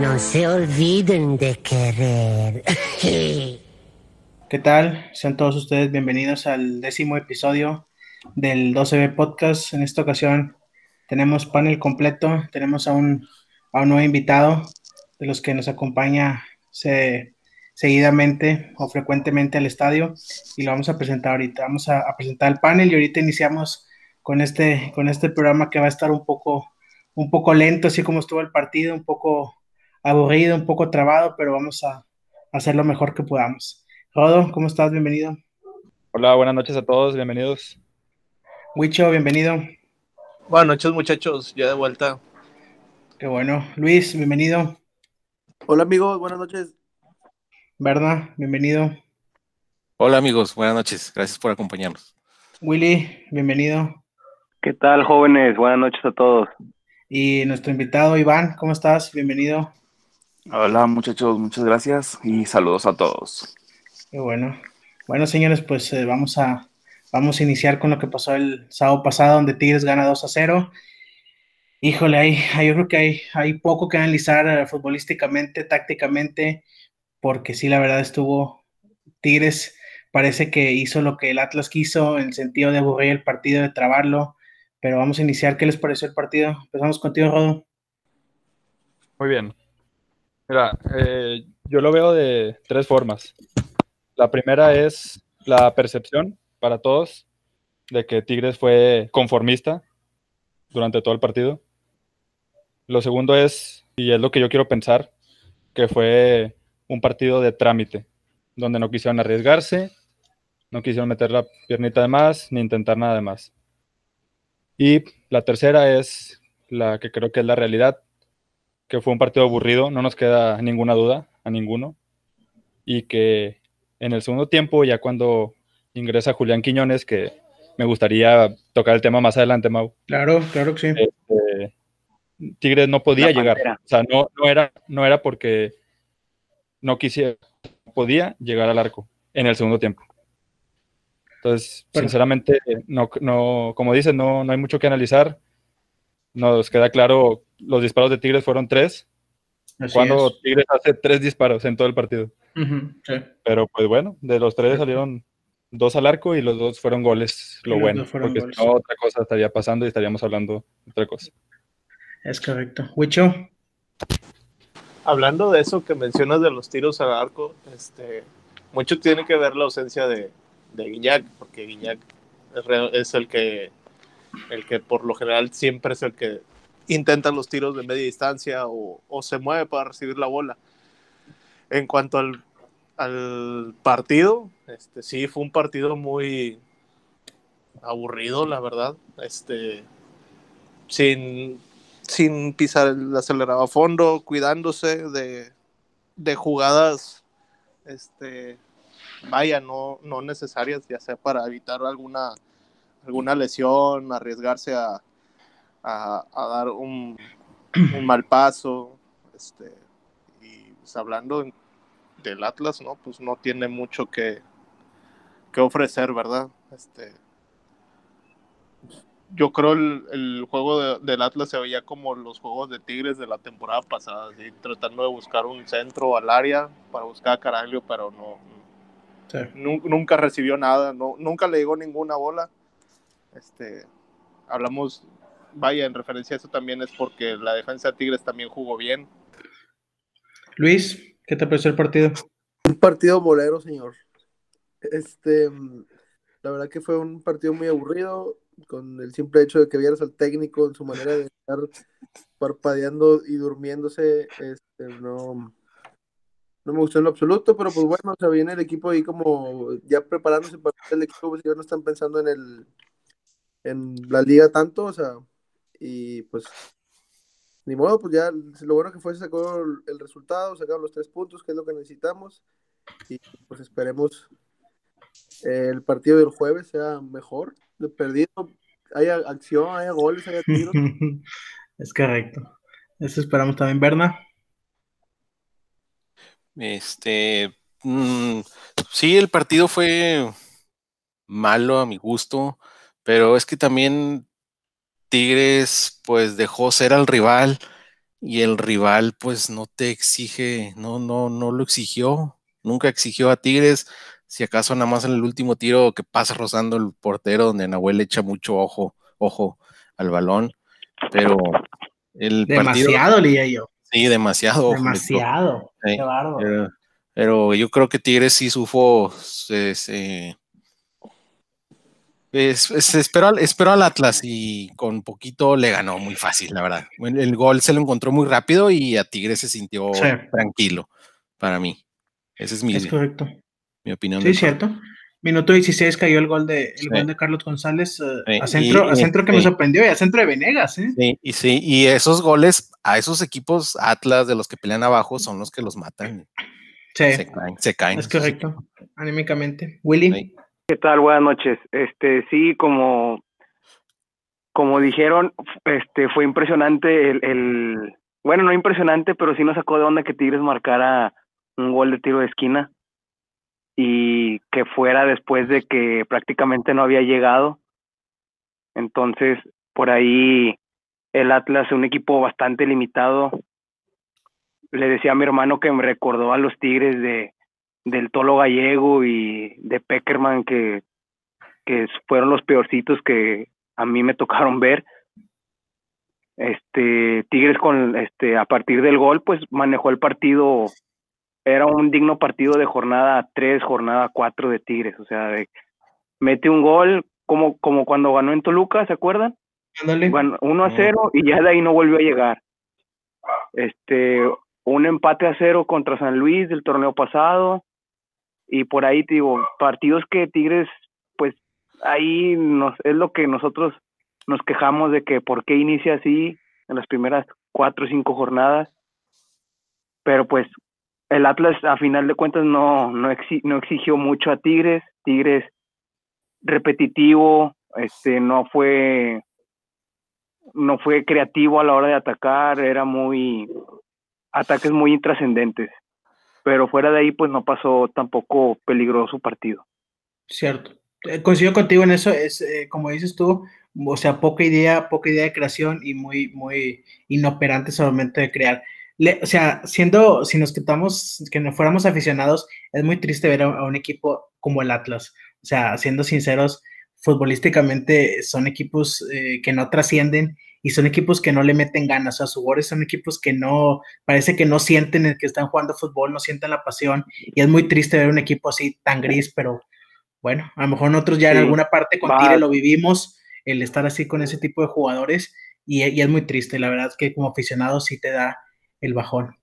no se olviden de querer. ¿Qué tal? Sean todos ustedes bienvenidos al décimo episodio del 12B Podcast. En esta ocasión tenemos panel completo, tenemos a un a un nuevo invitado de los que nos acompaña seguidamente o frecuentemente al estadio y lo vamos a presentar ahorita. Vamos a, presentar el panel y ahorita iniciamos con este, con este programa que va a estar un poco, un poco lento, así como estuvo el partido, un poco aburrido, un poco trabado, pero vamos a, hacer lo mejor que podamos. Rodo, ¿cómo estás? Bienvenido. Hola, buenas noches a todos, bienvenidos. Wicho, bienvenido. Buenas noches muchachos, ya de vuelta. Qué bueno. Luis, bienvenido. Hola amigos, buenas noches. Berna, bienvenido. Hola amigos, buenas noches. Gracias por acompañarnos. Willy, bienvenido. ¿Qué tal jóvenes? Buenas noches a todos. Y nuestro invitado Iván, ¿cómo estás? Bienvenido. Hola muchachos, muchas gracias y saludos a todos. Qué bueno. Bueno señores, pues eh, vamos, a, vamos a iniciar con lo que pasó el sábado pasado, donde Tigres gana 2 a 0 Híjole, hay, yo creo que hay, hay poco que analizar eh, futbolísticamente, tácticamente, porque sí, la verdad estuvo Tigres, parece que hizo lo que el Atlas quiso en el sentido de aburrir el partido, de trabarlo, pero vamos a iniciar. ¿Qué les pareció el partido? Empezamos contigo, Rodo. Muy bien. Mira, eh, yo lo veo de tres formas. La primera es la percepción para todos de que Tigres fue conformista durante todo el partido. Lo segundo es, y es lo que yo quiero pensar, que fue un partido de trámite, donde no quisieron arriesgarse, no quisieron meter la piernita de más, ni intentar nada de más. Y la tercera es la que creo que es la realidad, que fue un partido aburrido, no nos queda ninguna duda a ninguno, y que en el segundo tiempo, ya cuando ingresa Julián Quiñones, que me gustaría tocar el tema más adelante, Mau. Claro, claro que sí. Este, Tigres no podía llegar. O sea, no, no, era, no era porque no quisiera, podía llegar al arco en el segundo tiempo. Entonces, sinceramente, no, no, como dices, no, no hay mucho que analizar. Nos queda claro, los disparos de Tigres fueron tres. cuando Tigres hace tres disparos en todo el partido. Pero pues bueno, de los tres salieron dos al arco y los dos fueron goles, lo bueno. Porque si no, otra cosa estaría pasando y estaríamos hablando de otra cosa. Es correcto. Wicho. Hablando de eso que mencionas de los tiros al arco, este, mucho tiene que ver la ausencia de, de Guiñac, porque Guiñac es, el que el que por lo general siempre es el que intenta los tiros de media distancia o, se mueve para recibir la bola. En cuanto al, al, partido, este, sí fue un partido muy aburrido, la verdad. Este, sin, sin pisar el acelerador a fondo, cuidándose de, de jugadas, este, vaya, no, no necesarias, ya sea para evitar alguna, alguna lesión, arriesgarse a, a, dar un, un, mal paso, este, y pues, hablando del Atlas, ¿no? Pues no tiene mucho que, que ofrecer, ¿verdad? Este, yo creo el, el juego del Atlas se veía como los juegos de Tigres de la temporada pasada, tratando de buscar un centro al área para buscar a Caraglio, pero no, nunca recibió nada, no, nunca le llegó ninguna bola. Este, hablamos, vaya, en referencia a eso también es porque la defensa de Tigres también jugó bien. Luis, ¿qué te pareció el partido? Un partido bolero, señor. Este, la verdad que fue un partido muy aburrido con el simple hecho de que vieras al técnico en su manera de estar parpadeando y durmiéndose, este, no, no me gustó en lo absoluto, pero pues bueno, o sea, viene el equipo ahí como ya preparándose para el equipo, pues ya no están pensando en el en la liga tanto, o sea, y pues ni modo, pues ya lo bueno que fue se sacó el resultado, sacaron los tres puntos, que es lo que necesitamos. Y pues esperemos el partido del jueves sea mejor. De perdido, haya acción, haya goles, haya tiros. es correcto. Eso esperamos también, Berna. Este, mm, sí, el partido fue malo a mi gusto, pero es que también Tigres pues dejó ser al rival y el rival pues no te exige, no, no, no lo exigió, nunca exigió a Tigres, si acaso nada más en el último tiro que pasa rozando el portero donde Nahuel echa mucho ojo, ojo al balón, pero el demasiado partido, yo. Sí, demasiado. Demasiado. Pero, yo creo que Tigres sí supo se, se, esperó, al Atlas y con poquito le ganó muy fácil, la verdad. El, gol se lo encontró muy rápido y a Tigres se sintió tranquilo para mí. Ese es mi, es correcto. mi opinión. Sí, cierto. Minuto 16 cayó el gol de, el gol de Carlos González eh, a centro, a centro que me sorprendió y a centro de Venegas. ¿eh? Sí, y sí, y esos goles a esos equipos Atlas de los que pelean abajo son los que los matan. Se caen, se caen. Es correcto, anímicamente. Willy. ¿Qué tal? Buenas noches. Este, sí, como, como dijeron, este, fue impresionante el, bueno, no impresionante, pero sí nos sacó de onda que Tigres marcara un gol de tiro de esquina y que fuera después de que prácticamente no había llegado. Entonces, por ahí el Atlas, un equipo bastante limitado. Le decía a mi hermano que me recordó a los Tigres de del Tolo Gallego y de Peckerman que, que fueron los peorcitos que a mí me tocaron ver. Este Tigres con este a partir del gol pues manejó el partido era un digno partido de jornada 3, jornada 4 de Tigres, o sea, mete un gol como, como cuando ganó en Toluca, ¿se acuerdan? Bueno, 1 a 0 y ya de ahí no volvió a llegar. Este, un empate a 0 contra San Luis del torneo pasado y por ahí te digo, partidos que Tigres pues ahí nos es lo que nosotros nos quejamos de que por qué inicia así en las primeras cuatro o cinco jornadas. Pero pues el Atlas a final de cuentas no, no, no exigió mucho a Tigres, Tigres repetitivo, este no fue no fue creativo a la hora de atacar, era muy ataques muy intrascendentes. Pero fuera de ahí pues no pasó tampoco peligroso partido. Cierto. Eh, coincido contigo en eso, es eh, como dices tú, o sea, poca idea, poca idea de creación y muy muy inoperante solamente de crear o sea, siendo, si nos quitamos, que no fuéramos aficionados, es muy triste ver a, un equipo como el Atlas. O sea, siendo sinceros, futbolísticamente son equipos eh, que no trascienden y son equipos que no le meten ganas. a sea, goles son equipos que no, parece que no sienten el que están jugando fútbol, no sienten la pasión. Y es muy triste ver un equipo así tan gris, pero bueno, a lo mejor nosotros ya en alguna parte con Tire lo vivimos, el estar así con ese tipo de jugadores. Y, y es muy triste, la verdad que como aficionado sí te da, el bajón.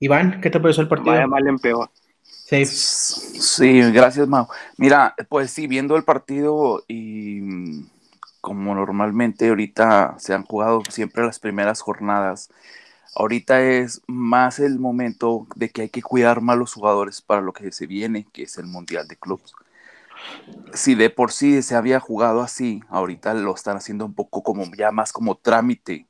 Iván, ¿qué te pareció el partido? Vaya mal en peor. Sí. sí, gracias, Mau. Mira, pues sí, viendo el partido y como normalmente ahorita se han jugado siempre las primeras jornadas, ahorita es más el momento de que hay que cuidar más los jugadores para lo que se viene, que es el Mundial de Clubs. Si de por sí se había jugado así, ahorita lo están haciendo un poco como ya más como trámite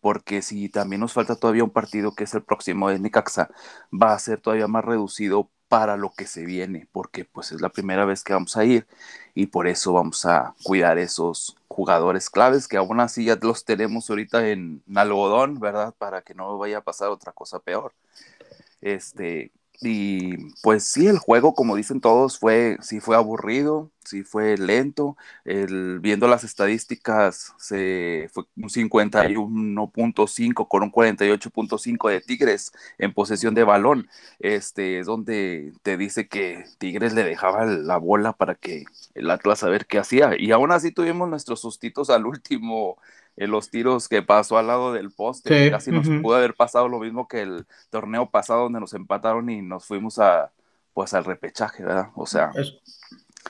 porque si también nos falta todavía un partido que es el próximo de Necaxa, va a ser todavía más reducido para lo que se viene, porque pues es la primera vez que vamos a ir y por eso vamos a cuidar esos jugadores claves que aún así ya los tenemos ahorita en algodón, ¿verdad? Para que no vaya a pasar otra cosa peor. Este, y pues sí, el juego, como dicen todos, fue, sí fue aburrido, sí fue lento. El, viendo las estadísticas, se fue un 51.5 con un 48.5 de Tigres en posesión de balón. Este es donde te dice que Tigres le dejaba la bola para que el Atlas a ver qué hacía. Y aún así tuvimos nuestros sustitos al último en los tiros que pasó al lado del poste. Casi nos pudo haber pasado lo mismo que el torneo pasado donde nos empataron y nos fuimos a pues al repechaje, ¿verdad? O sea,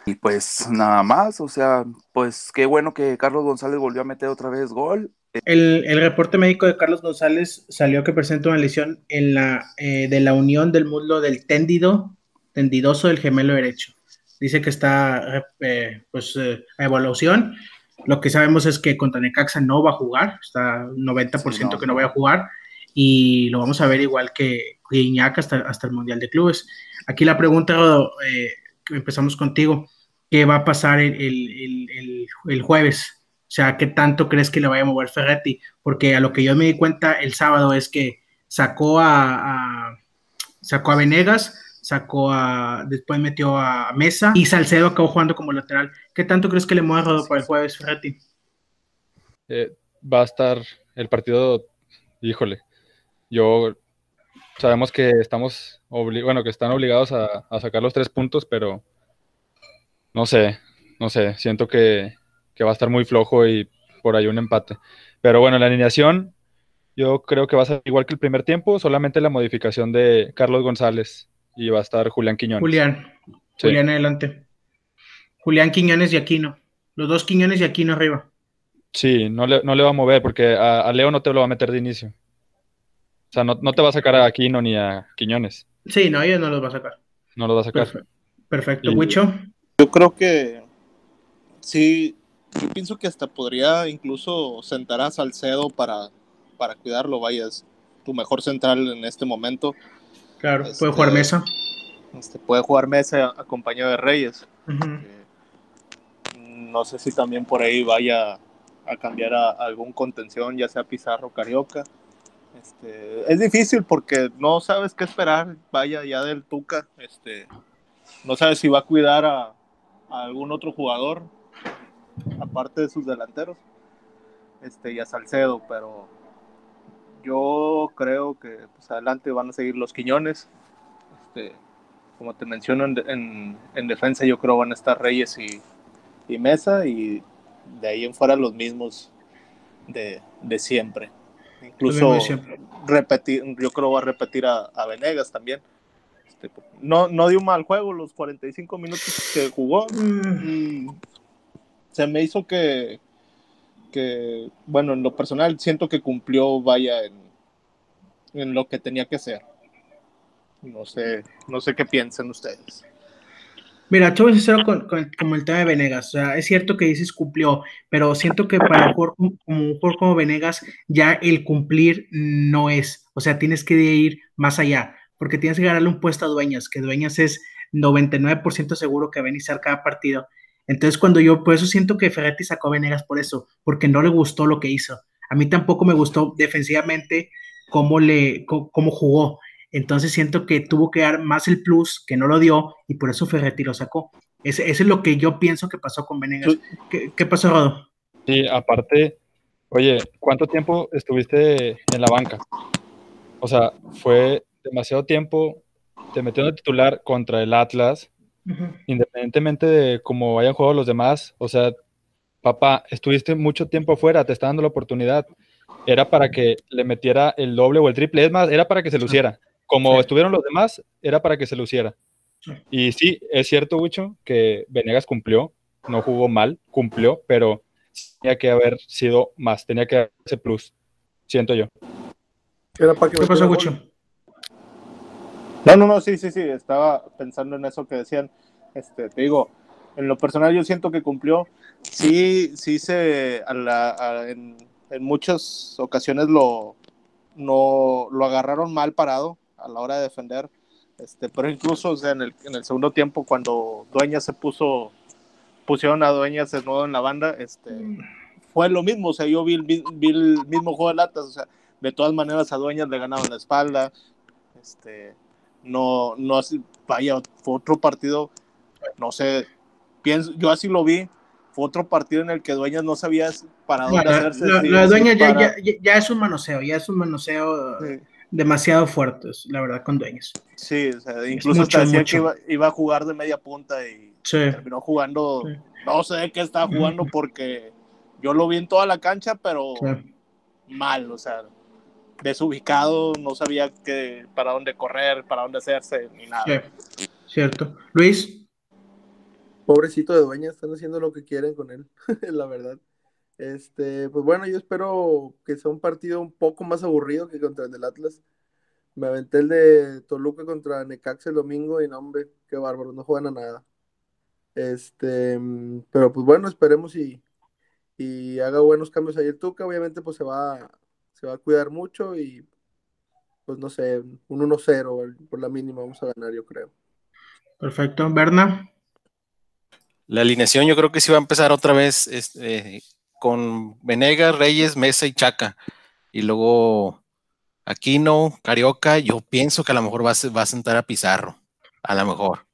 y pues nada más, o sea, pues qué bueno que Carlos González volvió a meter otra vez gol El, el reporte médico de Carlos González salió que presenta una lesión en la, eh, de la unión del muslo del tendido, tendidoso del gemelo derecho. Dice que está eh, pues, eh, a evaluación. Lo que sabemos es que contra Necaxa no va a jugar, está 90% Sí, no. que no va a jugar y lo vamos a ver igual que Guiñac hasta, hasta el Mundial de Clubes. Aquí la pregunta, Rodo, eh, empezamos contigo, ¿qué va a pasar el, el- el- el- el jueves? O sea, ¿qué tanto crees que le vaya a mover Ferretti? Porque a lo que yo me di cuenta el sábado es que sacó a, a- sacó a Venegas, sacó a después metió a Mesa y Salcedo acabó jugando como lateral. ¿Qué tanto crees que le mueva Rodo para el jueves Ferretti? Eh, va a estar el partido, híjole, yo sabemos que estamos, bueno, que están obligados a sacar los tres puntos, pero no sé, no sé, siento que, que va a estar muy flojo y por ahí un empate. Pero bueno, la alineación, yo creo que va a ser igual que el primer tiempo, solamente la modificación de Carlos González y va a estar Julián Quiñones. Julián, Sí. Julián adelante. Julián Quiñones y Aquino. Los dos Quiñones y Aquino arriba. Sí, no le, no le va a mover porque a, a Leo no te lo va a meter de inicio. O sea, no, no te va a sacar a Aquino ni a Quiñones. Sí, no, ellos no los va a sacar. No lo va a sacar. Perfecto. Perfecto. Y- Huicho. Yo creo que sí, yo pienso que hasta podría incluso sentar a Salcedo para, para cuidarlo, vaya, es tu mejor central en este momento. Claro, Este- puede jugar mesa. Este, puede jugar Mesa acompañado de Reyes. Eh, No sé si también por ahí vaya a cambiar a, algún contención, ya sea Pizarro, Carioca. Este, es difícil porque no sabes qué esperar, vaya ya del Tuca. Este, no sabes si va a cuidar a, a algún otro jugador, aparte de sus delanteros, este, y a Salcedo, pero yo creo que pues, adelante van a seguir los Quiñones. Este, como te menciono, en, en- en defensa yo creo van a estar Reyes y, y Mesa y de ahí en fuera los mismos de, de siempre. Incluso siempre. repetir, yo creo va a repetir a, a Venegas también. Este, no, no dio un mal juego los 45 minutos que jugó. Mm, Mm, se me hizo que, que, bueno, en lo personal siento que cumplió, vaya, en, lo que tenía que ser. No sé, no sé qué piensan ustedes. Mira, te voy a con, como el tema de Venegas. O sea, es cierto que dices cumplió, pero siento que para un como, como Venegas, ya el cumplir no es. O sea, tienes que ir más allá, porque tienes que ganarle un puesto a Dueñas, que Dueñas es 99% seguro que va a iniciar cada partido. Entonces, cuando yo, por eso siento que Ferretti sacó a Venegas por eso, porque no le gustó lo que hizo. A mí tampoco me gustó defensivamente cómo, le, cómo, jugó. Entonces siento que tuvo que dar más el plus, que no lo dio, y por eso Ferretti lo sacó. Ese, ese es lo que yo pienso que pasó con Venegas. ¿Qué, qué pasó, Rodo? Sí, aparte, oye, ¿cuánto tiempo estuviste en la banca? O sea, fue demasiado tiempo, te metió de titular contra el Atlas, independientemente de cómo hayan jugado los demás. O sea, papá, estuviste mucho tiempo afuera, te está dando la oportunidad. Era para que le metiera el doble o el triple, es más, era para que se luciera. Como Sí. estuvieron los demás, era para que se luciera. Sí. Y sí, es cierto, Wicho, que Venegas cumplió, no jugó mal, cumplió, pero tenía que haber sido más, tenía que haber ese plus, siento yo. Era para que ¿Qué pasó, gol. No, no, no, sí, sí, sí, estaba pensando en eso que decían. Este, te digo, en lo personal yo siento que cumplió. Sí, sí se, a la- a- en, muchas ocasiones lo, no, lo agarraron mal parado a la hora de defender. Este, pero incluso o sea, en, el, segundo tiempo, cuando Dueñas se puso, pusieron a Dueñas de nuevo en la banda, este, fue lo mismo. O sea, yo vi mi- vi el mismo juego de latas. O sea, de todas maneras a Dueñas le ganaban la espalda. Este, no, no, vaya, fue otro partido, no sé, pienso, yo así lo vi, fue otro partido en el que Dueñas no sabía para dónde No, la, hacerse. la- si- la si dueña ya, para- ya, ya- es un manoseo, ya es un manoseo Sí. demasiado fuerte, la verdad, con dueños. Sí, o sea, incluso mucho, hasta decía mucho. que iba, iba a jugar de media punta y Sí, terminó jugando, Sí. no sé de qué estaba jugando porque yo lo vi en toda la cancha, pero mal, o sea, desubicado, no sabía que, para dónde correr, para dónde hacerse, ni nada. sí, cierto. Luis, Pobrecito de dueña, están haciendo lo que quieren con él, la verdad. Este, pues bueno, yo espero que sea un partido un poco más aburrido que contra el del Atlas. Me aventé el de Toluca contra Necaxa el domingo y no, hombre, qué bárbaro, no juegan a nada. Este, mm, pero pues bueno, esperemos y, y haga buenos cambios ahí el Tuca. Obviamente, pues se va, se va a cuidar mucho y pues no sé, un 1-0 por la mínima vamos a ganar, yo creo. Perfecto. Berna. La alineación yo creo que sí va a empezar otra vez este, con Venegas, Reyes, Mesa y Chaca. Y luego Aquino, Carioca, yo pienso que a lo mejor va a, va a sentar a Pizarro. A lo mejor.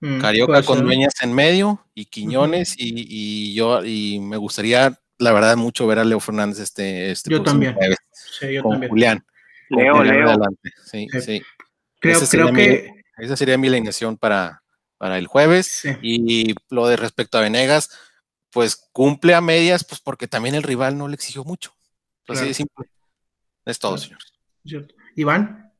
Mm, Carioca con. Dueñas en medio y Quiñones y, y yo y me gustaría la verdad mucho ver a Leo Fernández este, este Yo también. Sí, yo con también. Julián. Leo, Leo. adelante. Sí, Sí. sí. Creo, creo que. Esa sería mi alineación para, para el jueves. Sí. Y lo de respecto a Venegas, pues cumple a medias, pues porque también el rival no le exigió mucho. Así Claro. de simple. Es todo, Claro. señor. Cierto. Iván.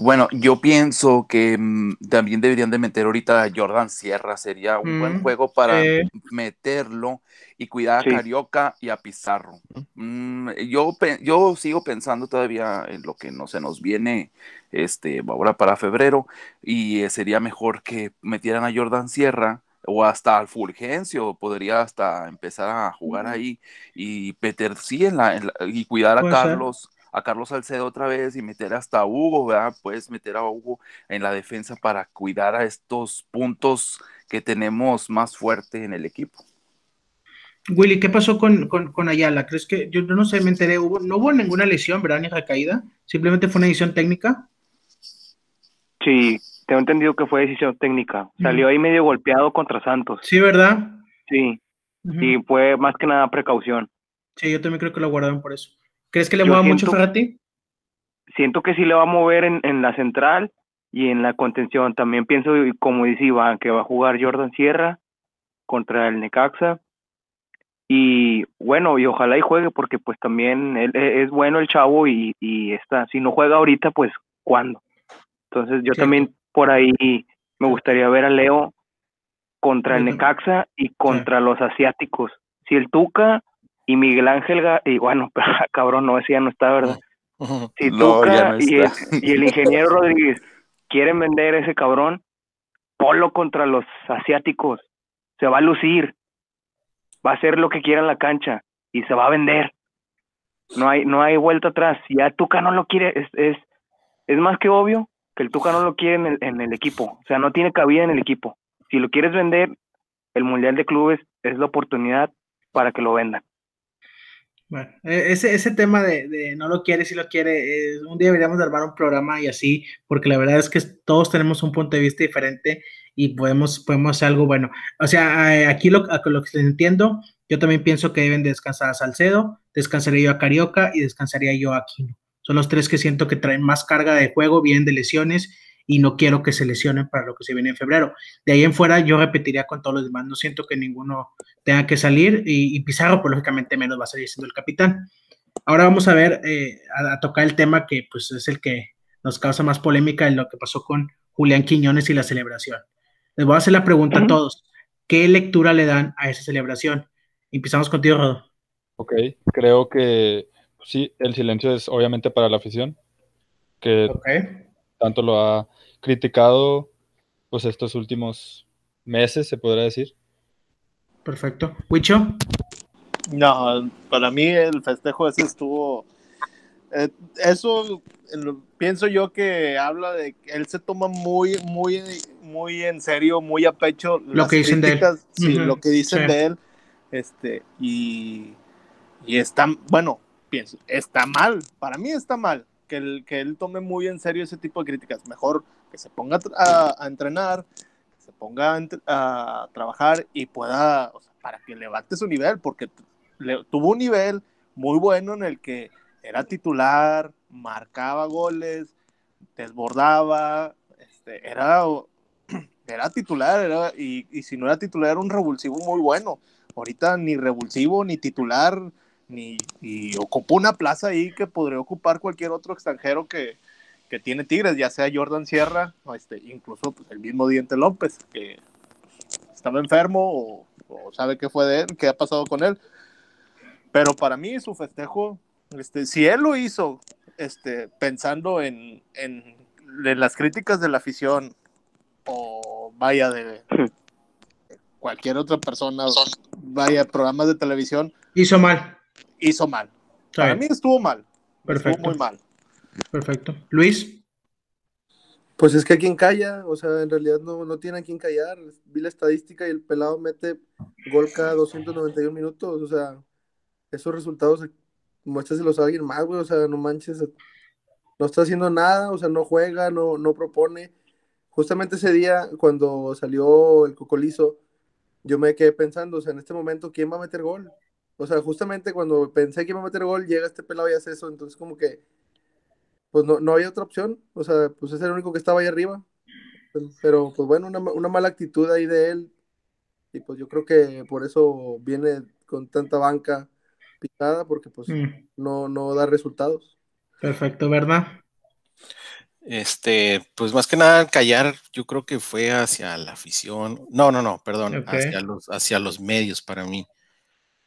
Bueno, yo pienso que mm, también deberían de meter ahorita a Jordan Sierra, sería un buen Mm, juego para meterlo y cuidar Sí. a Carioca y a Pizarro. Mm, yo, yo sigo pensando todavía en lo que no se nos viene este, ahora para febrero y eh, sería mejor que metieran a Jordan Sierra o hasta al Fulgencio, podría hasta empezar a jugar ahí y meter, sí, en la, en la- y cuidar a ser. Carlos a Carlos Salcedo otra vez y meter hasta a Hugo, ¿verdad? Puedes meter a Hugo en la defensa para cuidar a estos puntos que tenemos más fuerte en el equipo. Willy, ¿qué pasó con, con, con Ayala? ¿Crees que yo no sé, me enteré, hubo, no hubo ninguna lesión, ¿verdad? Ni recaída, simplemente fue una edición técnica. Sí, tengo entendido que fue decisión técnica. Salió ahí medio golpeado contra Santos. Sí, ¿verdad? Sí, Ujú. y fue más que nada precaución. Sí, yo también creo que lo guardaron por eso. ¿Crees que le mueva mucho siento- Ferrati? Siento que sí le va a mover en, en la central y en la contención. También pienso, como dice Iván, que va a jugar Jordan Sierra contra el Necaxa. Y bueno, y ojalá y juegue porque pues también él- e- es bueno el chavo y, y está, si no juega ahorita, pues ¿cuándo? Entonces yo también por ahí me gustaría ver a Leo contra el. Necaxa y contra los asiáticos. Si el Tuca y Miguel Ángel, y bueno, cabrón, no, ese ya no está, ¿verdad? Si No, Tuca no y, el, está. y el ingeniero Rodríguez quieren vender ese cabrón, polo contra los asiáticos. Se va a lucir. Va a hacer lo que quiera en la cancha y se va a vender. No hay, no hay vuelta atrás. Si ya Tuca no lo quiere, es, es, es más que obvio que el Tuca no lo quiere en el, en el equipo. O sea, no tiene cabida en el equipo. Si lo quieres vender, el Mundial de Clubes es la oportunidad para que lo vendan. Bueno, e- ese, ese tema de, de no lo quiere, si lo quiere, un día deberíamos de armar un programa y así, porque la verdad es que todos tenemos un punto de vista diferente y podemos, podemos hacer algo bueno. O sea, aquí lo, lo que entiendo, yo también pienso que deben descansar a Salcedo, descansaría yo a Carioca y descansaría yo a Aquino. Son los tres que siento que traen más carga de juego, vienen de lesiones y no quiero que se lesionen para lo que se viene en febrero. De ahí en fuera yo repetiría con todos los demás, no siento que ninguno tenga que salir y, y Pizarro, pues lógicamente menos va a seguir siendo el capitán. Ahora vamos a ver, eh, a, a, tocar el tema que pues es el que nos causa más polémica en lo que pasó con Julián Quiñones y la celebración. Les voy a hacer la pregunta uh -huh. a todos. ¿Qué lectura le dan a esa celebración? Empezamos contigo, Rodo. Ok, creo que sí, el silencio es obviamente para la afición, que okay. tanto lo ha criticado pues estos últimos meses, se podrá decir. Perfecto. ¿Wicho? No, para mí el festejo ese estuvo. Eh, eso lo, pienso yo que habla de que él se toma muy, muy, muy en serio, muy a pecho lo que dicen críticas, de él. Sí, uh -huh. lo que dicen sí. de él. Este, y, y está, bueno, pienso, está mal. Para mí está mal que, el, que él tome muy en serio ese tipo de críticas. Mejor que se ponga a, entrenar, que se ponga a, trabajar y pueda, para que levante su nivel, porque tuvo un nivel muy bueno en el que era titular, marcaba goles, desbordaba, este, era, era titular, era, y, y si no era titular era un revulsivo muy bueno. Ahorita ni revulsivo, ni titular, ni y ocupó una plaza ahí que podría ocupar cualquier otro extranjero que, que tiene Tigres, ya sea Jordan Sierra, o este, incluso pues, el mismo Diente López, que estaba enfermo o, o, sabe qué fue de él, qué ha pasado con él, Pero para mí su festejo, este, si él lo hizo este, pensando en, en, en las críticas de la afición o vaya de cualquier otra persona, vaya programas de televisión, Hizo mal. hizo mal. Para mí estuvo mal. Perfecto. Estuvo muy mal. Perfecto. Luis. Pues es que a quien calla, o sea, en realidad no, no tiene a quien callar. Vi la estadística y el pelado mete gol cada 291 minutos, o sea, esos resultados muéstraselos a alguien más, güey, o sea, no manches, no está haciendo nada, o sea, no juega, no, no propone. Justamente ese día, cuando salió el cocolizo, yo me quedé pensando, o sea, en este momento, ¿quién va a meter gol? O sea, justamente cuando pensé que iba a meter gol, llega este pelado y hace eso, entonces como que pues no, no había otra opción, o sea, pues es el único que estaba ahí arriba. Pero pues bueno, una, una mala actitud ahí de él, y pues yo creo que por eso viene con tanta banca picada, porque pues Mm, no, no da resultados. perfecto, ¿verdad? Este, pues más que nada callar, yo creo que fue hacia la afición. No, no, no, perdón, hacia los, hacia los medios para mí.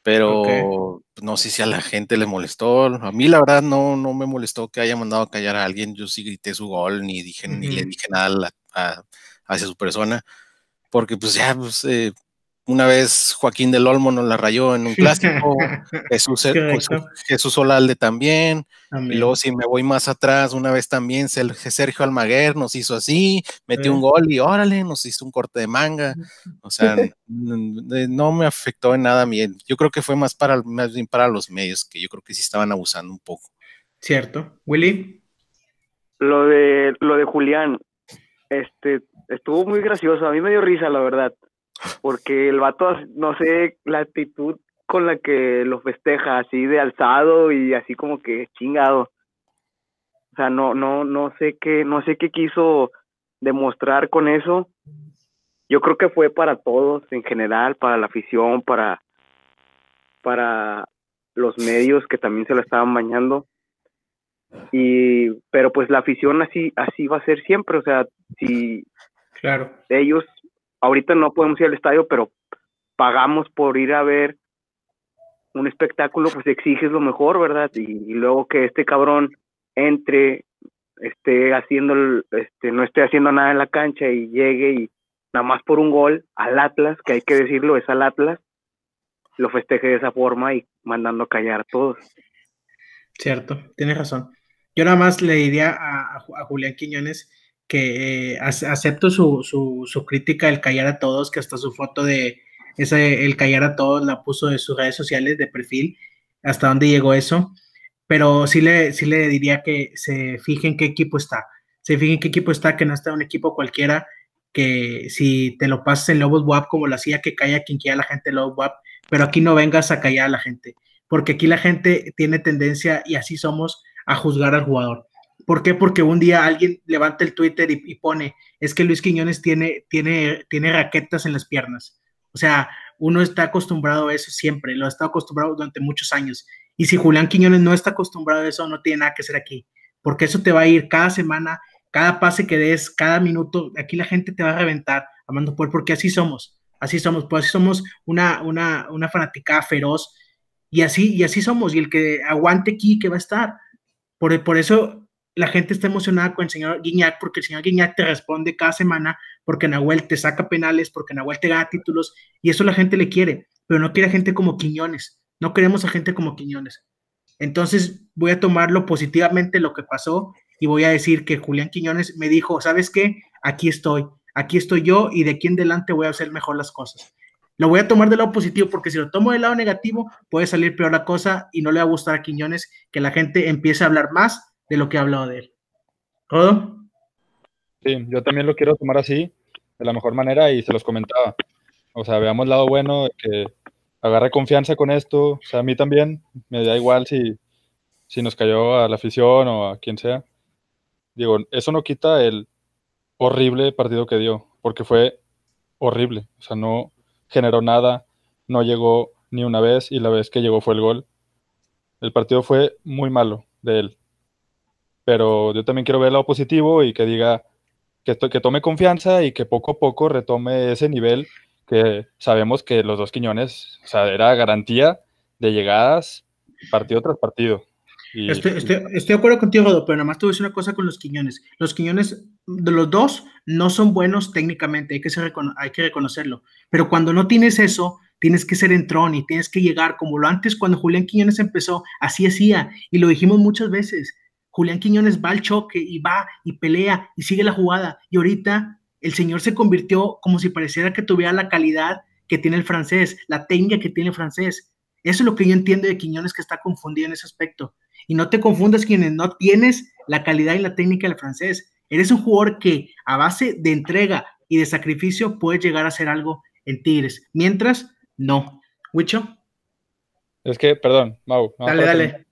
Pero no sé si a la gente le molestó. A mí la verdad no, no me molestó que haya mandado a callar a alguien. Yo sí grité su gol, ni dije, ni le dije nada a a- hacia su persona. Porque pues ya, pues, eh, una vez Joaquín del Olmo nos la rayó en un clásico. Jesús, Correcto. Jesús, Jesús Olalde también. Y luego si me voy más atrás, una vez también Sergio Almaguer nos hizo así, metió Eh. un gol y órale, nos hizo un corte de manga. O sea, no me afectó en nada a mí. Yo creo que fue más para más bien para los medios, que yo creo que sí estaban abusando un poco. Cierto. Willy. Lo de, lo de Julián, este, estuvo muy gracioso. A mí me dio risa, la verdad. Porque el vato, no sé, la actitud con la que lo festeja, así de alzado y así como que chingado. O sea, no, no, no sé qué, no sé qué quiso demostrar con eso. Yo creo que fue para todos en general, para la afición, para, para los medios que también se la estaban bañando. Y, pero pues la afición así, así va a ser siempre. O sea, si Claro. ellos, ahorita no podemos ir al estadio, pero pagamos por ir a ver un espectáculo, pues exiges lo mejor, ¿verdad? Y, luego que este cabrón entre, esté haciendo, este, no esté haciendo nada en la cancha y llegue y nada más por un gol al Atlas, que hay que decirlo, es al Atlas, lo festeje de esa forma y mandando a callar a todos. Cierto, tienes razón. Yo nada más le diría a, a Julián Quiñones que eh, ace- acepto su, su, su crítica del callar a todos, que hasta su foto de ese, el callar a todos la puso de sus redes sociales de perfil, hasta dónde llegó eso. Pero sí le, sí le diría que se fijen qué equipo está, se fijen qué equipo está, que no está un equipo cualquiera, que si te lo pasas en Lobos WAP como lo hacía, que calla quien quiera la gente de Lobos WAP, pero aquí no vengas a callar a la gente porque aquí la gente tiene tendencia, y así somos, a juzgar al jugador. ¿Por qué? Porque un día alguien levanta el Twitter y, pone, es que Luis Quiñones tiene, tiene, tiene raquetas en las piernas. O sea, uno está acostumbrado a eso siempre, lo ha estado acostumbrado durante muchos años. Y si Julián Quiñones no está acostumbrado a eso, no tiene nada que hacer aquí, porque eso te va a ir cada semana, cada pase que des, cada minuto, aquí la gente te va a reventar, amando por, porque así somos, así somos, pues así somos una, una, una fanaticada feroz, y así, y así somos, y el que aguante aquí, que va a estar. Por, por eso la gente está emocionada con el señor Guiñac, porque el señor Guiñac te responde cada semana, porque Nahuel te saca penales, porque Nahuel te gana títulos, y eso la gente le quiere, pero no quiere a gente como Quiñones, no queremos a gente como Quiñones. Entonces voy a tomarlo positivamente lo que pasó y voy a decir que Julián Quiñones me dijo, ¿sabes qué? Aquí estoy, aquí estoy yo y de aquí en adelante voy a hacer mejor las cosas. Lo voy a tomar del lado positivo porque si lo tomo del lado negativo puede salir peor la cosa y no le va a gustar a Quiñones que la gente empiece a hablar más de lo que ha hablado de él. ¿Rodo? Sí, yo también lo quiero tomar así, de la mejor manera, y se los comentaba. O sea, veamos el lado bueno, de que agarre confianza con esto. O sea, a mí también me da igual si, si nos cayó a la afición o a quien sea. Digo, eso no quita el horrible partido que dio, porque fue horrible. O sea, no generó nada, no llegó ni una vez, y la vez que llegó fue el gol. El partido fue muy malo de él. Pero yo también quiero ver lado positivo y que diga que, to- que tome confianza y que poco a poco retome ese nivel que sabemos que los dos Quiñones, o sea, era garantía de llegadas partido tras partido. Estoy, de acuerdo contigo, Rodo, pero nada más te voy a decir una cosa con los Quiñones. Los Quiñones, de los dos, no son buenos técnicamente, hay que, hay que reconocerlo. Pero cuando no tienes eso, tienes que ser entrón y tienes que llegar, como lo antes cuando Julián Quiñones empezó, así hacía, y lo dijimos muchas veces. Julián Quiñones va al choque y va y pelea y sigue la jugada. Y ahorita el señor se convirtió como si pareciera que tuviera la calidad que tiene el francés, la técnica que tiene el francés. Eso es lo que yo entiendo de Quiñones que está confundido en ese aspecto. Y no te confundas quienes no tienes la calidad y la técnica del francés. Eres un jugador que a base de entrega y de sacrificio puedes llegar a hacer algo en Tigres. Mientras, no. Wicho, es que, perdón, Mau. no, dale, dale.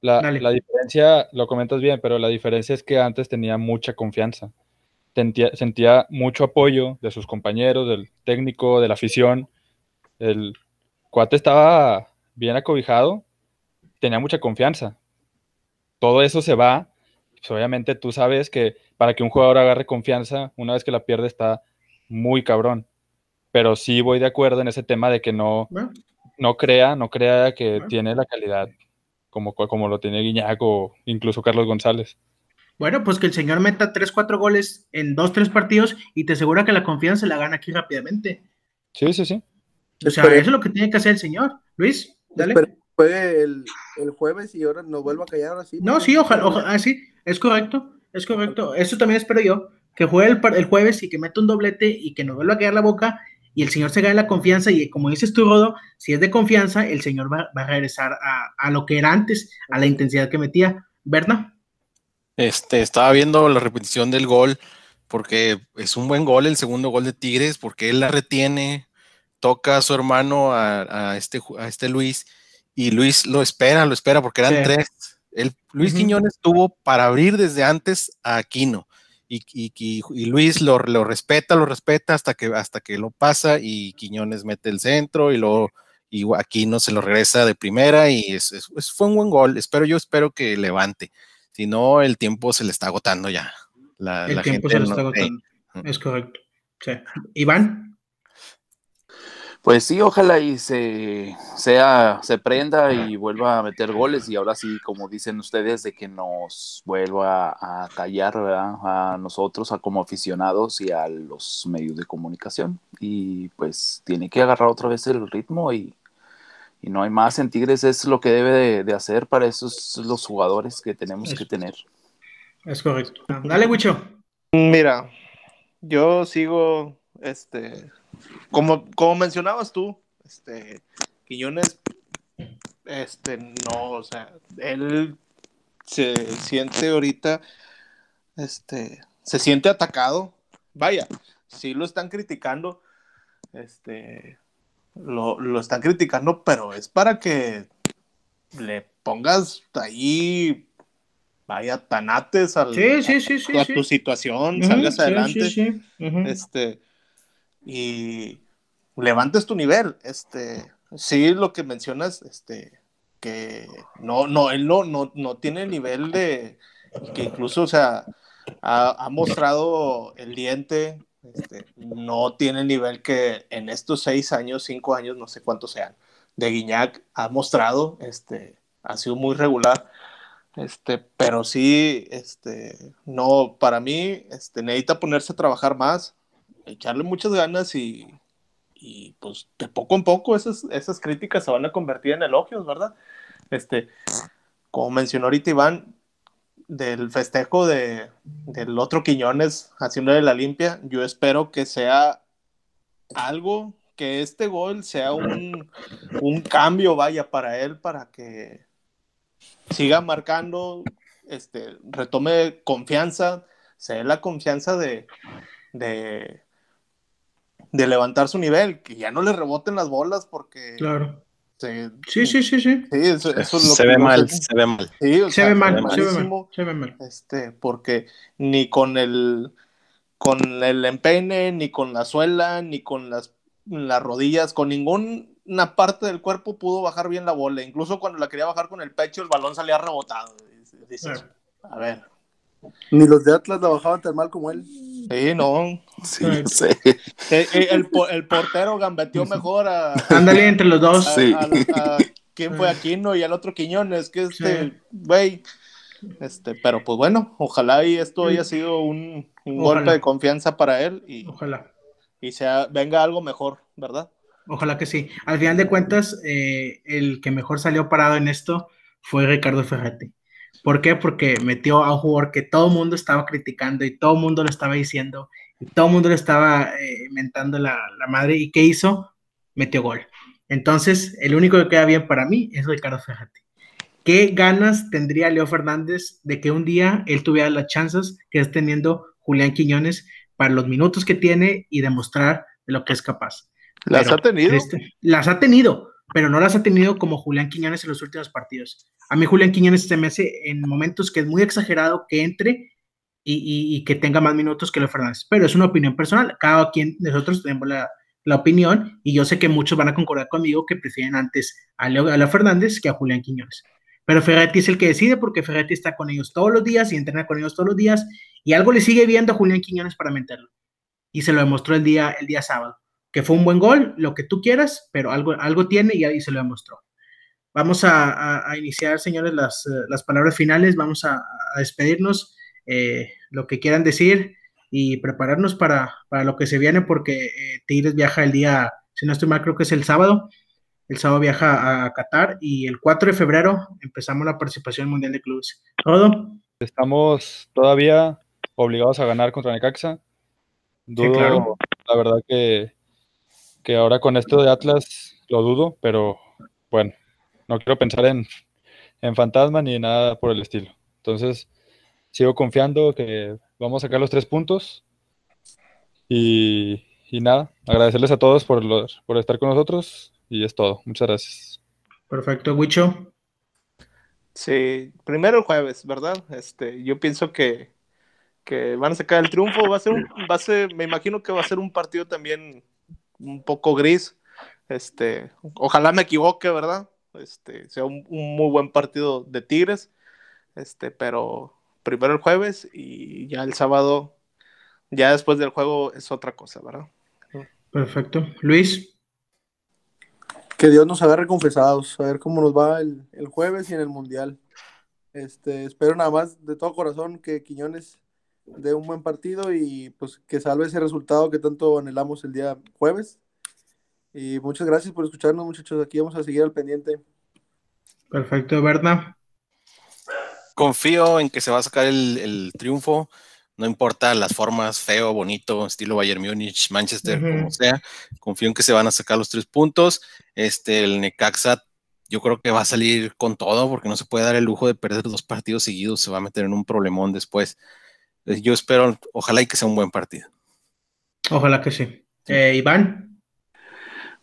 La, la diferencia, lo comentas bien, pero la diferencia es que antes tenía mucha confianza. Sentía, sentía mucho apoyo de sus compañeros, del técnico, de la afición. El cuate estaba bien acobijado, tenía mucha confianza. Todo eso se va. Pues obviamente tú sabes que para que un jugador agarre confianza, una vez que la pierde está muy cabrón. Pero sí voy de acuerdo en ese tema de que no, no crea, no crea que tiene la calidad como, como lo tiene Guiñac o incluso Carlos González. Bueno, pues que el señor meta 3, 4 goles en 2, 3 partidos y te asegura que la confianza la gana aquí rápidamente. Sí, sí, sí. O sea, Espere- eso es lo que tiene que hacer el señor. Luis, dale. espere el, el jueves y ahora nos vuelva a callar ahora sí. No, sí, ojalá, ojalá, ah, sí, es correcto, es correcto. Eso también espero yo, que juegue el, el jueves y que meta un doblete y que nos vuelva a quedar la boca y el señor se gane la confianza y como dices tú, Rodo, si es de confianza, el señor va, va a regresar a, a lo que era antes, a la intensidad que metía. ¿Verdad? Este, estaba viendo la repetición del gol porque es un buen gol el segundo gol de Tigres porque él la retiene, toca a su hermano a, a este, a este Luis y Luis lo espera, lo espera porque eran Sí. tres. El, Luis. Quiñones tuvo para abrir desde antes a Aquino y, y- y- Luis lo, lo respeta, lo respeta hasta que, hasta que lo pasa y Quiñones mete el centro y luego y Aquino se lo regresa de primera y es- fue un buen gol. Espero, yo espero que levante. Si no, el tiempo se le está agotando ya. La, El la tiempo gente se no- está agotando. Es correcto. Sí. Iván, Pues sí, ojalá y se sea, se prenda y vuelva a meter goles y ahora sí, como dicen ustedes, de que nos vuelva a callar, ¿verdad? A nosotros, a como aficionados y a los medios de comunicación. Y pues tiene que agarrar otra vez el ritmo y, y no hay más. En Tigres es lo que debe de, de hacer para esos los jugadores que tenemos que tener. es correcto. Dale, Wicho. Mira, yo sigo, este, como, como mencionabas tú, este, Quiñones, este, no, o sea, él se siente ahorita, este, se siente atacado, vaya, sí lo están criticando, este, lo, lo están criticando, pero es para que le pongas ahí, vaya, tanates al, Sí, sí, sí, sí. a sí. tu situación, salgas adelante, este, y levantes tu nivel, este, sí, lo que mencionas, este, que no, no, él no, no, no tiene el nivel de, que incluso, o sea, ha, ha mostrado el diente, este, no tiene el nivel que en estos seis años, cinco años, no sé cuántos sean, de Guiñac ha mostrado, este, ha sido muy regular. Este, pero sí, este, no, para mí, este, necesita ponerse a trabajar más, echarle muchas ganas y, y pues de poco en poco esas, esas críticas se van a convertir en elogios, ¿verdad? Este, como mencionó ahorita Iván, del festejo de, del otro Quiñones haciéndole la limpia, yo espero que sea algo, que este gol sea un, un cambio, vaya, para él, para que siga marcando, este, retome confianza, se dé la confianza de, de, de levantar su nivel, que ya no le reboten las bolas porque Claro. se- Sí, sí, sí, sí. sí, eso, eso es lo se que- ve mal, se ve mal. sí, o Se sea, ve mal, se ve mal, se ve mal. este, porque ni con el con el empeine, ni con la suela, ni con las, las rodillas, con ninguna parte del cuerpo pudo bajar bien la bola. Incluso cuando la quería bajar con el pecho, el balón salía rebotado. Dices, a ver, Ni los de Atlas la bajaban tan mal como él. sí, no. Sí, sí. Eh, eh, El, po- el portero gambeteó mejor a, Ándale entre los dos. a- Sí. a- a quién fue Aquino y el otro Quiñones, que este, güey. Este, pero pues bueno, ojalá y esto haya sido un, un golpe de confianza para él y, Ojalá. y sea, venga algo mejor, ¿verdad? Ojalá que sí. Al final de cuentas, eh, el que mejor salió parado en esto fue Ricardo Ferretti. ¿Por qué? Porque metió a un jugador que todo el mundo estaba criticando y todo el mundo lo estaba diciendo y todo el mundo le estaba eh, mentando la, la madre. ¿Y qué hizo? Metió gol. Entonces, el único que queda bien para mí es Ricardo Ferretti. ¿Qué ganas tendría Leo Fernández de que un día él tuviera las chances que está teniendo Julián Quiñones para los minutos que tiene y demostrar de lo que es capaz? ¿Las Pero, ha tenido? este, las ha tenido, pero no las ha tenido como Julián Quiñones en los últimos partidos. A mí Julián Quiñones se me hace en momentos que es muy exagerado que entre y, que tenga más minutos que Leo Fernández. Pero es una opinión personal. Cada quien, nosotros tenemos la, opinión y yo sé que muchos van a concordar conmigo que prefieren antes a Leo Fernández que a Julián Quiñones. Pero Ferretti es el que decide porque Ferretti está con ellos todos los días y entrena con ellos todos los días y algo le sigue viendo a Julián Quiñones para meterlo. Y se lo demostró el día, el día sábado que fue un buen gol, lo que tú quieras, pero algo, algo tiene y ahí se lo demostró. Vamos a, a- a iniciar, señores, las, eh, las palabras finales, vamos a, a despedirnos, eh, lo que quieran decir y prepararnos para, para lo que se viene, porque eh, Tigres viaja el día, si no estoy mal, creo que es el sábado, el sábado viaja a Qatar y el 4 de febrero empezamos la participación Mundial de Clubes. Rodo, Estamos todavía obligados a ganar contra Necaxa. Dudo, claro. la verdad que, que ahora con esto de Atlas lo dudo, pero bueno, no quiero pensar en, en fantasma ni nada por el estilo. Entonces, sigo confiando que vamos a sacar los tres puntos. Y, y nada, agradecerles a todos por, los- por estar con nosotros y es todo. Muchas gracias. perfecto, Huicho, Sí, primero el jueves, ¿verdad? Este, yo pienso que, que van a sacar el triunfo. Va a ser un, va a ser, me imagino que va a ser un partido también un poco gris. Este, ojalá me equivoque, ¿verdad? Este, sea un, un muy buen partido de Tigres. Este, pero primero el jueves y ya el sábado, ya después del juego es otra cosa, ¿verdad? perfecto. Luis, Que Dios nos agarre confesados, a ver cómo nos va el, el jueves y en el Mundial. Este, espero nada más de todo corazón que Quiñones dé un buen partido y pues que salve ese resultado que tanto anhelamos el día jueves. Y muchas gracias por escucharnos, muchachos. Aquí vamos a seguir al pendiente. perfecto, Berna. Confío en que se va a sacar el, el triunfo. No importa las formas, feo, bonito, estilo Bayern Múnich, Manchester, como sea. Confío en que se van a sacar los tres puntos. Este, el Necaxa, yo creo que va a salir con todo porque no se puede dar el lujo de perder dos partidos seguidos. Se va a meter en un problemón después. Yo espero, ojalá y que sea un buen partido. Ojalá que sí. Eh, Iván,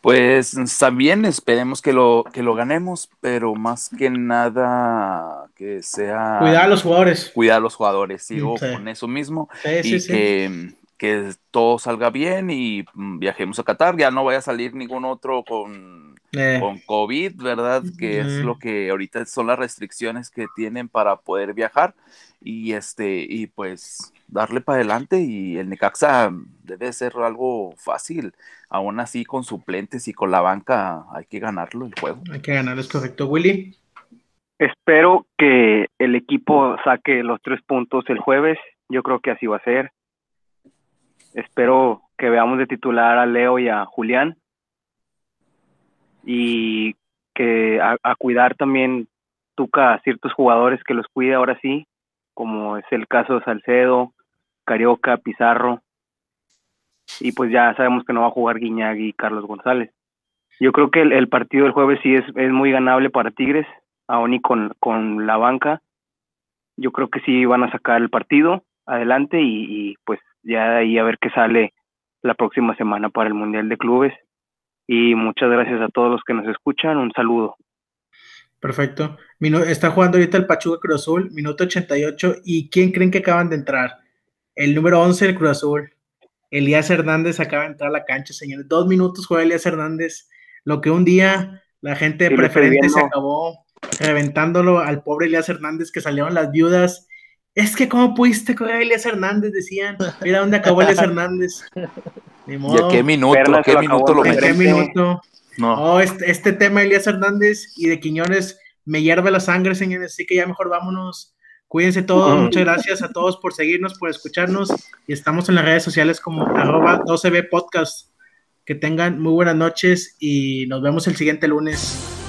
Pues también esperemos que lo, que lo ganemos, pero más que nada que sea cuidar a los jugadores. cuidar a los jugadores. Sigo Sí. con eso mismo Sí, sí, y sí. que, que todo salga bien y mm, viajemos a Qatar. Ya no vaya a salir ningún otro con, Eh, con COVID, ¿verdad? Que es lo que ahorita son las restricciones que tienen para poder viajar y este y pues darle para adelante y el Necaxa debe ser algo fácil. Aún así con suplentes y con la banca hay que ganarlo el juego. hay que ganar, es correcto. Willy, Espero que el equipo saque los tres puntos el jueves. Yo creo que así va a ser. Espero que veamos de titular a Leo y a Julián. Y que a, cuidar también Tuca a ciertos jugadores que los cuide ahora sí, como es el caso de Salcedo, Carioca, Pizarro. Y pues ya sabemos que no va a jugar Guiñag y Carlos González. Yo creo que el, el partido del jueves sí es, es muy ganable para Tigres aún y con, con la banca, yo creo que sí van a sacar el partido adelante y, y, pues ya de ahí a ver qué sale la próxima semana para el Mundial de Clubes. Y muchas gracias a todos los que nos escuchan. Un saludo. perfecto. Está jugando ahorita el Pachuca Cruz Azul, minuto 88. ¿Y quién creen que acaban de entrar? El número 11 del Cruz Azul. Elías Hernández acaba de entrar a la cancha, señores. Dos minutos juega Elías Hernández. Lo que un día la gente Sí, preferente se acabó reventándolo al pobre Elías Hernández que salieron las viudas. Es que cómo pudiste correr a Elías Hernández, decían. Mira dónde acabó Elías Hernández. Ni ¿Y a qué minuto? ¿A qué lo minuto lo ¿En qué minuto? No. Oh, este, este tema de Elías Hernández y de Quiñones me hierve la sangre, señores, así que ya mejor vámonos. Cuídense todos, muchas gracias a todos por seguirnos, por escucharnos y estamos en las redes sociales como arroba 12B Podcast. Que tengan muy buenas noches y nos vemos el siguiente lunes.